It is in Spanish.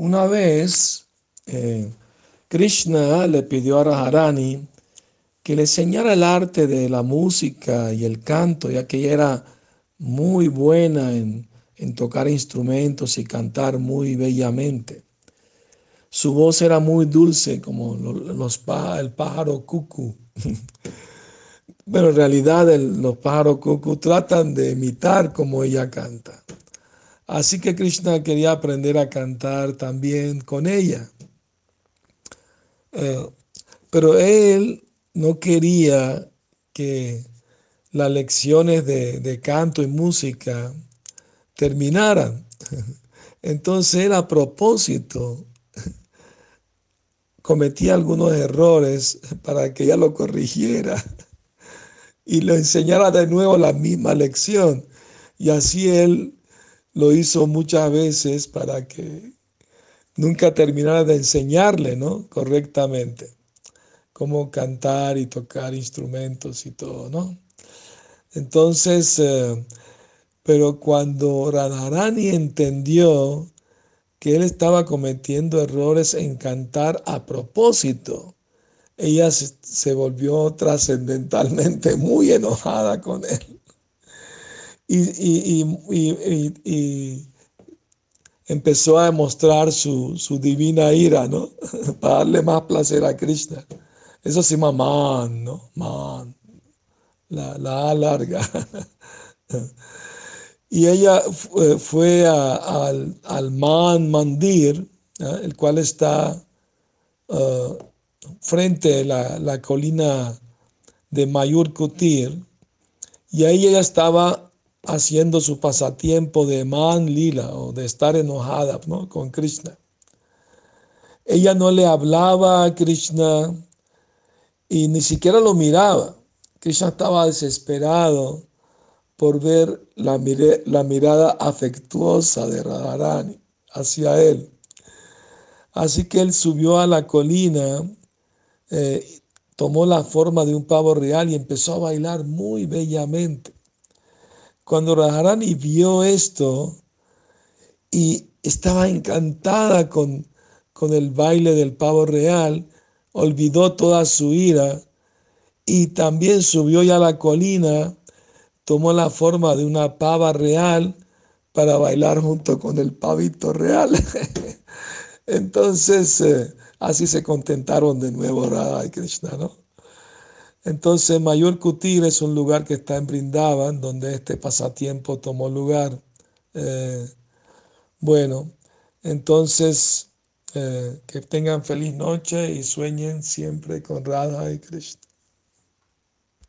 Una vez eh, Krishna le pidió a Radharani que le enseñara el arte de la música y el canto, ya que ella era muy buena en, tocar instrumentos y cantar muy bellamente. Su voz era muy dulce como los, el pájaro cucu. Pero en realidad los pájaros cucu tratan de imitar como ella canta. Así que Krishna quería aprender a cantar también con ella. Eh, pero él no quería que las lecciones de, canto y música terminaran. Entonces él a propósito cometía algunos errores para que ella lo corrigiera y le enseñara de nuevo la misma lección. Y así él lo hizo muchas veces para que nunca terminara de enseñarle, ¿no? Correctamente, cómo cantar y tocar instrumentos y todo, ¿no? Entonces, eh, pero cuando Radharani entendió que él estaba cometiendo errores en cantar a propósito, ella se volvió trascendentalmente muy enojada con él y, empezó a demostrar su, divina ira, ¿no? Para darle más placer a Krishna. Eso se llama man, ¿no? Man. La, A larga. y ella fue, al, Man Mandir, el cual está uh, frente a la, la, colina de Mayur Kutir, y ahí ella estaba haciendo su pasatiempo de man lila o de estar enojada ¿no? con Krishna. Ella no le hablaba a Krishna y ni siquiera lo miraba. Krishna estaba desesperado por ver la, mirada afectuosa de Radharani hacia él. Así que él subió a la colina, eh, tomó la forma de un pavo real y empezó a bailar muy bellamente. Cuando Radharani vio esto y estaba encantada con, con el baile del pavo real, olvidó toda su ira y también subió ya a la colina, tomó la forma de una pava real para bailar junto con el pavito real. Entonces, eh, así se contentaron de nuevo Radha y Krishna, ¿no? Entonces, Mayor Kutir es un lugar que está en Brindavan, donde este pasatiempo tomó lugar. Eh, bueno, entonces, eh, que tengan feliz noche y sueñen siempre con Radha y Krishna.